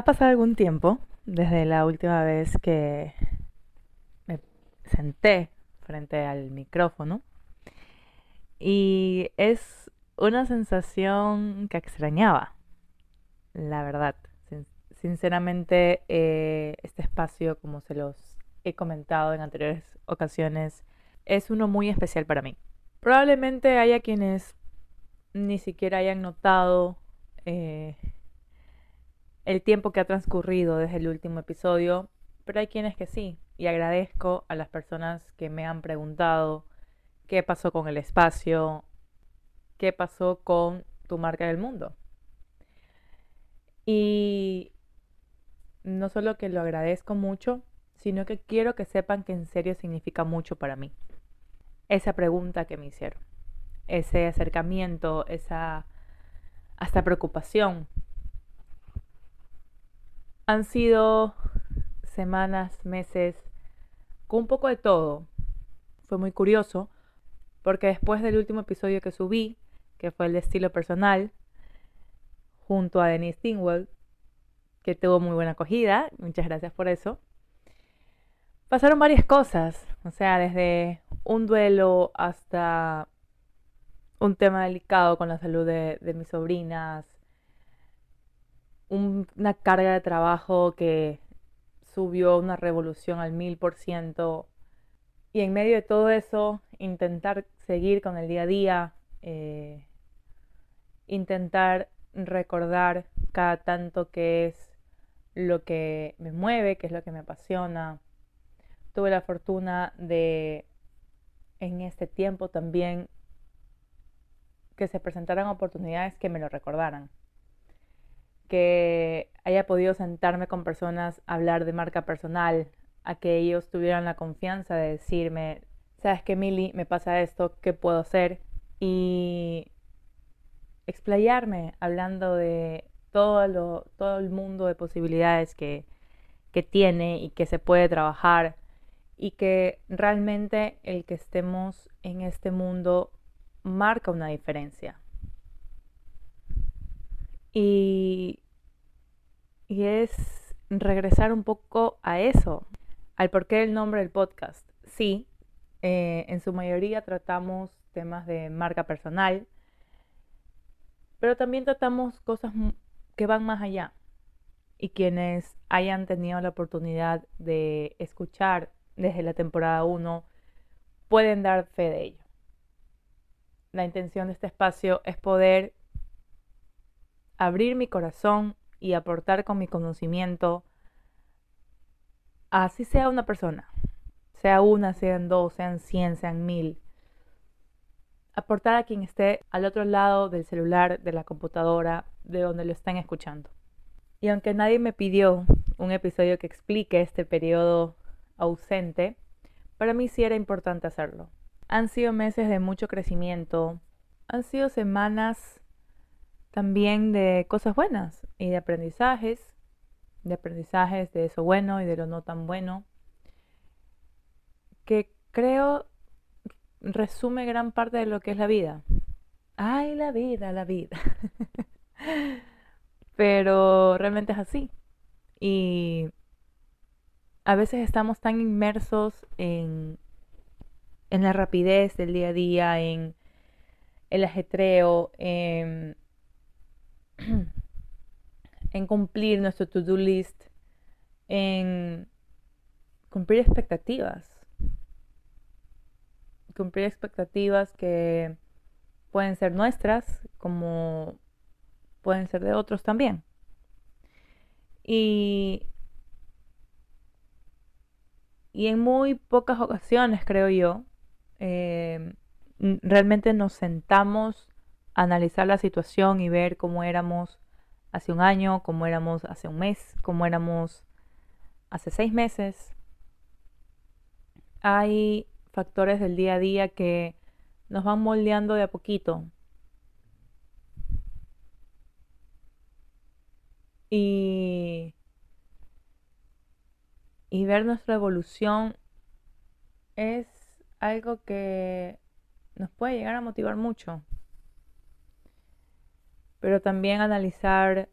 Ha pasado algún tiempo desde la última vez que me senté frente al micrófono y es una sensación que extrañaba, la verdad. Sinceramente, eh, este espacio, como se los he comentado en anteriores ocasiones, es uno muy especial para mí. Probablemente haya quienes ni siquiera hayan notado eh, el tiempo que ha transcurrido desde el último episodio, pero hay quienes que sí, y agradezco a las personas que me han preguntado qué pasó con el espacio, qué pasó con tu marca del mundo. Y no solo que lo agradezco mucho, sino que quiero que sepan que en serio significa mucho para mí. Esa pregunta que me hicieron, ese acercamiento, esa hasta preocupación han sido semanas, meses, con un poco de todo. Fue muy curioso porque después del último episodio que subí, que fue el de estilo personal, junto a Denise Dingwell, que tuvo muy buena acogida, muchas gracias por eso, pasaron varias cosas, o sea, desde un duelo hasta un tema delicado con la salud de, de mis sobrinas, una carga de trabajo que subió una revolución al mil por ciento. Y en medio de todo eso, intentar seguir con el día a día, eh, intentar recordar cada tanto qué es lo que me mueve, qué es lo que me apasiona. Tuve la fortuna de en este tiempo también que se presentaran oportunidades que me lo recordaran que haya podido sentarme con personas a hablar de marca personal, a que ellos tuvieran la confianza de decirme, sabes que Mili, me pasa esto, ¿qué puedo hacer? Y explayarme hablando de todo, lo, todo el mundo de posibilidades que, que tiene y que se puede trabajar y que realmente el que estemos en este mundo marca una diferencia. Y, es regresar un poco a eso, al porqué del nombre del podcast. Sí, eh, en su mayoría tratamos temas de marca personal, pero también tratamos cosas que van más allá. Y quienes hayan tenido la oportunidad de escuchar desde la temporada 1 pueden dar fe de ello. La intención de este espacio es poder abrir mi corazón y aportar con mi conocimiento, así sea una persona, sea una, sean dos, sean cien, sean mil, aportar a quien esté al otro lado del celular, de la computadora, de donde lo estén escuchando. Y aunque nadie me pidió un episodio que explique este periodo ausente, para mí sí era importante hacerlo. Han sido meses de mucho crecimiento, han sido semanas también de cosas buenas y de aprendizajes, de aprendizajes de eso bueno y de lo no tan bueno, que creo resume gran parte de lo que es la vida. Ay, la vida, la vida. Pero realmente es así. Y a veces estamos tan inmersos en, en la rapidez del día a día, en el ajetreo, en en cumplir nuestro to-do list, en cumplir expectativas. Cumplir expectativas que pueden ser nuestras como pueden ser de otros también. Y, y en muy pocas ocasiones, creo yo, eh, realmente nos sentamos analizar la situación y ver cómo éramos hace un año, cómo éramos hace un mes, cómo éramos hace seis meses. Hay factores del día a día que nos van moldeando de a poquito. Y, y ver nuestra evolución es algo que nos puede llegar a motivar mucho pero también analizar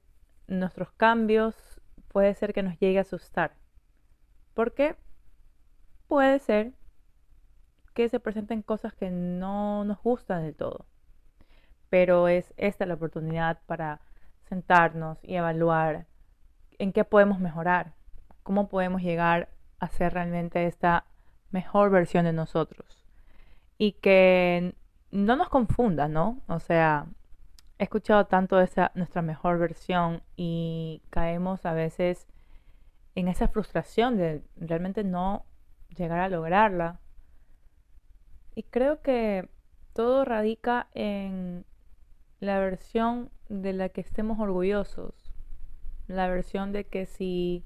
nuestros cambios puede ser que nos llegue a asustar. Porque puede ser que se presenten cosas que no nos gustan del todo. Pero es esta la oportunidad para sentarnos y evaluar en qué podemos mejorar, cómo podemos llegar a ser realmente esta mejor versión de nosotros. Y que no nos confunda, ¿no? O sea, he escuchado tanto esa nuestra mejor versión y caemos a veces en esa frustración de realmente no llegar a lograrla. Y creo que todo radica en la versión de la que estemos orgullosos. La versión de que si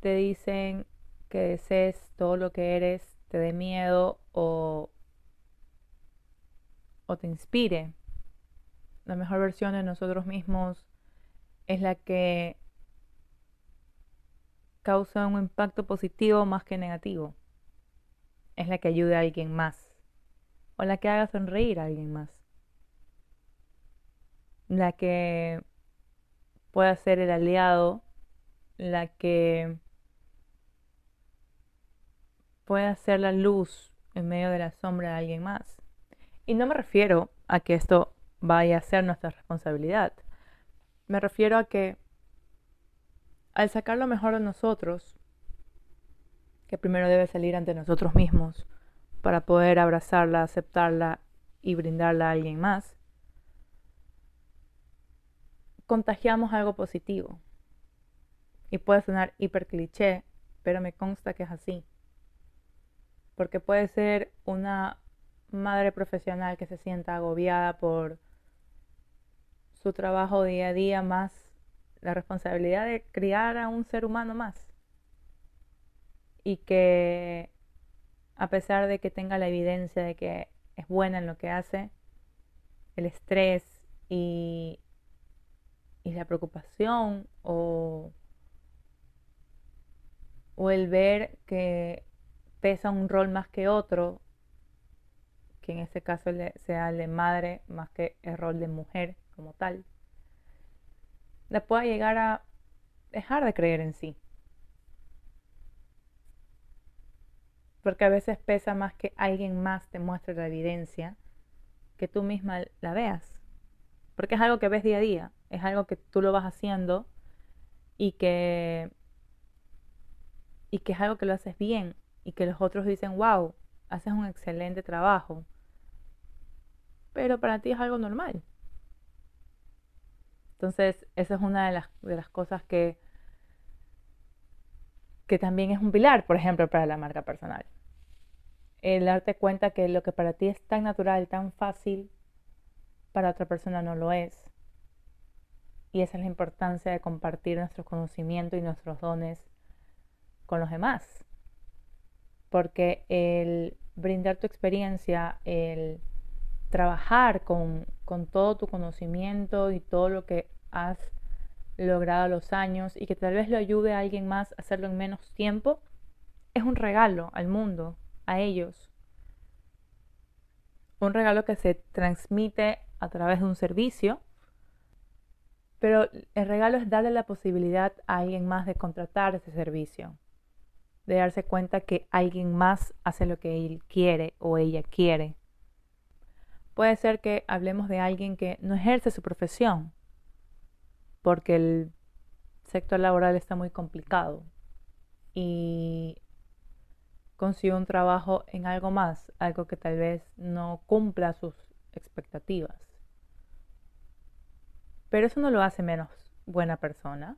te dicen que desees todo lo que eres, te dé miedo o, o te inspire. La mejor versión de nosotros mismos es la que causa un impacto positivo más que negativo. Es la que ayuda a alguien más. O la que haga sonreír a alguien más. La que pueda ser el aliado. La que pueda ser la luz en medio de la sombra de alguien más. Y no me refiero a que esto vaya a ser nuestra responsabilidad. Me refiero a que al sacar lo mejor de nosotros, que primero debe salir ante nosotros mismos para poder abrazarla, aceptarla y brindarla a alguien más, contagiamos algo positivo. Y puede sonar hiper cliché, pero me consta que es así. Porque puede ser una madre profesional que se sienta agobiada por su trabajo día a día más la responsabilidad de criar a un ser humano más. Y que a pesar de que tenga la evidencia de que es buena en lo que hace, el estrés y, y la preocupación o, o el ver que pesa un rol más que otro, que en este caso sea el de madre más que el rol de mujer tal, la pueda llegar a dejar de creer en sí. Porque a veces pesa más que alguien más te muestre la evidencia que tú misma la veas. Porque es algo que ves día a día, es algo que tú lo vas haciendo y que y que es algo que lo haces bien y que los otros dicen, wow, haces un excelente trabajo. Pero para ti es algo normal. Entonces, esa es una de las, de las cosas que, que también es un pilar, por ejemplo, para la marca personal. El darte cuenta que lo que para ti es tan natural, tan fácil, para otra persona no lo es. Y esa es la importancia de compartir nuestros conocimientos y nuestros dones con los demás. Porque el brindar tu experiencia, el trabajar con, todo tu conocimiento y todo lo que has logrado los años y que tal vez lo ayude a alguien más a hacerlo en menos tiempo, es un regalo al mundo, a ellos. Un regalo que se transmite a través de un servicio, pero el regalo es darle la posibilidad a alguien más de contratar ese servicio, de darse cuenta que alguien más hace lo que él quiere o ella quiere Puede ser que hablemos de alguien que no ejerce su profesión porque el sector laboral está muy complicado y consigue un trabajo en algo más, algo que tal vez no cumpla sus expectativas. Pero eso no lo hace menos buena persona,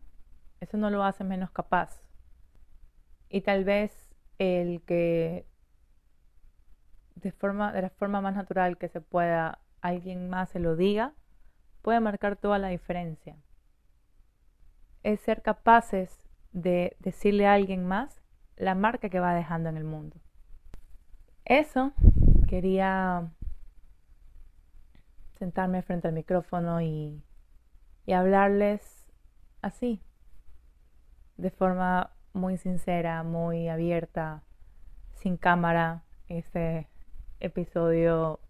eso no lo hace menos capaz. Y tal vez el que de, la forma más natural que se pueda, alguien más se lo diga, puede marcar toda la diferencia. Es ser capaces de decirle a alguien más la marca que va dejando en el mundo. Eso quería sentarme frente al micrófono y, y hablarles así, de forma muy sincera, muy abierta, sin cámara. Este episodio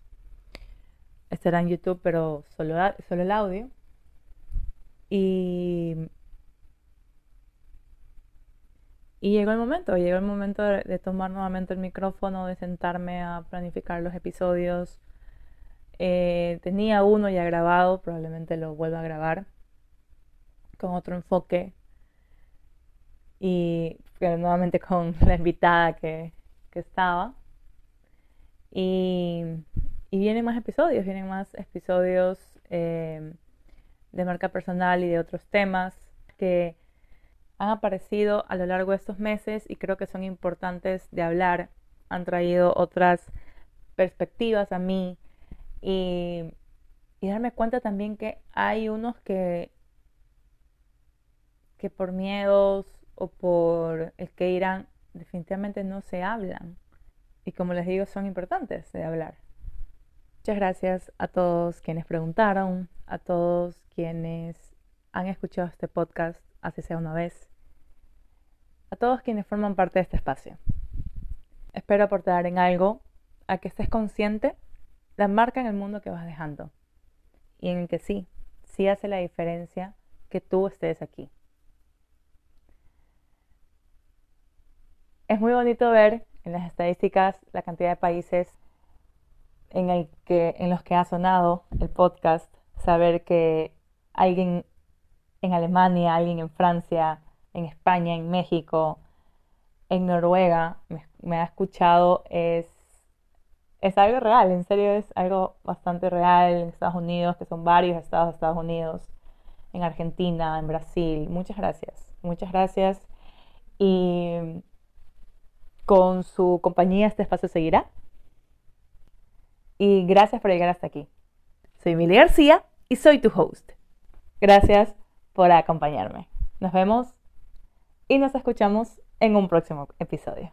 estará en YouTube, pero solo, solo el audio. Y y llegó el momento, llegó el momento de, tomar nuevamente el micrófono, de sentarme a planificar los episodios. Eh, tenía uno ya grabado, probablemente lo vuelva a grabar con otro enfoque y nuevamente con la invitada que, estaba. Y, vienen más episodios, vienen más episodios eh, de marca personal y de otros temas que han aparecido a lo largo de estos meses y creo que son importantes de hablar. Han traído otras perspectivas a mí y, y darme cuenta también que hay unos que, que por miedos o por el que irán definitivamente no se hablan. Y como les digo, son importantes de hablar. Muchas gracias a todos quienes preguntaron, a todos quienes han escuchado este podcast, así sea una vez, a todos quienes forman parte de este espacio. Espero aportar en algo a que estés consciente la marca en el mundo que vas dejando y en el que sí, sí hace la diferencia que tú estés aquí. Es muy bonito ver en las estadísticas la cantidad de países en, el que, en los que ha sonado el podcast, saber que alguien en Alemania, alguien en Francia, en España, en México, en Noruega, me, ha escuchado, es, es algo real, en serio es algo bastante real en Estados Unidos, que son varios estados de Estados Unidos, en Argentina, en Brasil. Muchas gracias, muchas gracias. Y con su compañía este espacio seguirá. Y gracias por llegar hasta aquí. Soy Emilia García y soy tu host. Gracias por acompañarme. Nos vemos y nos escuchamos en un próximo episodio.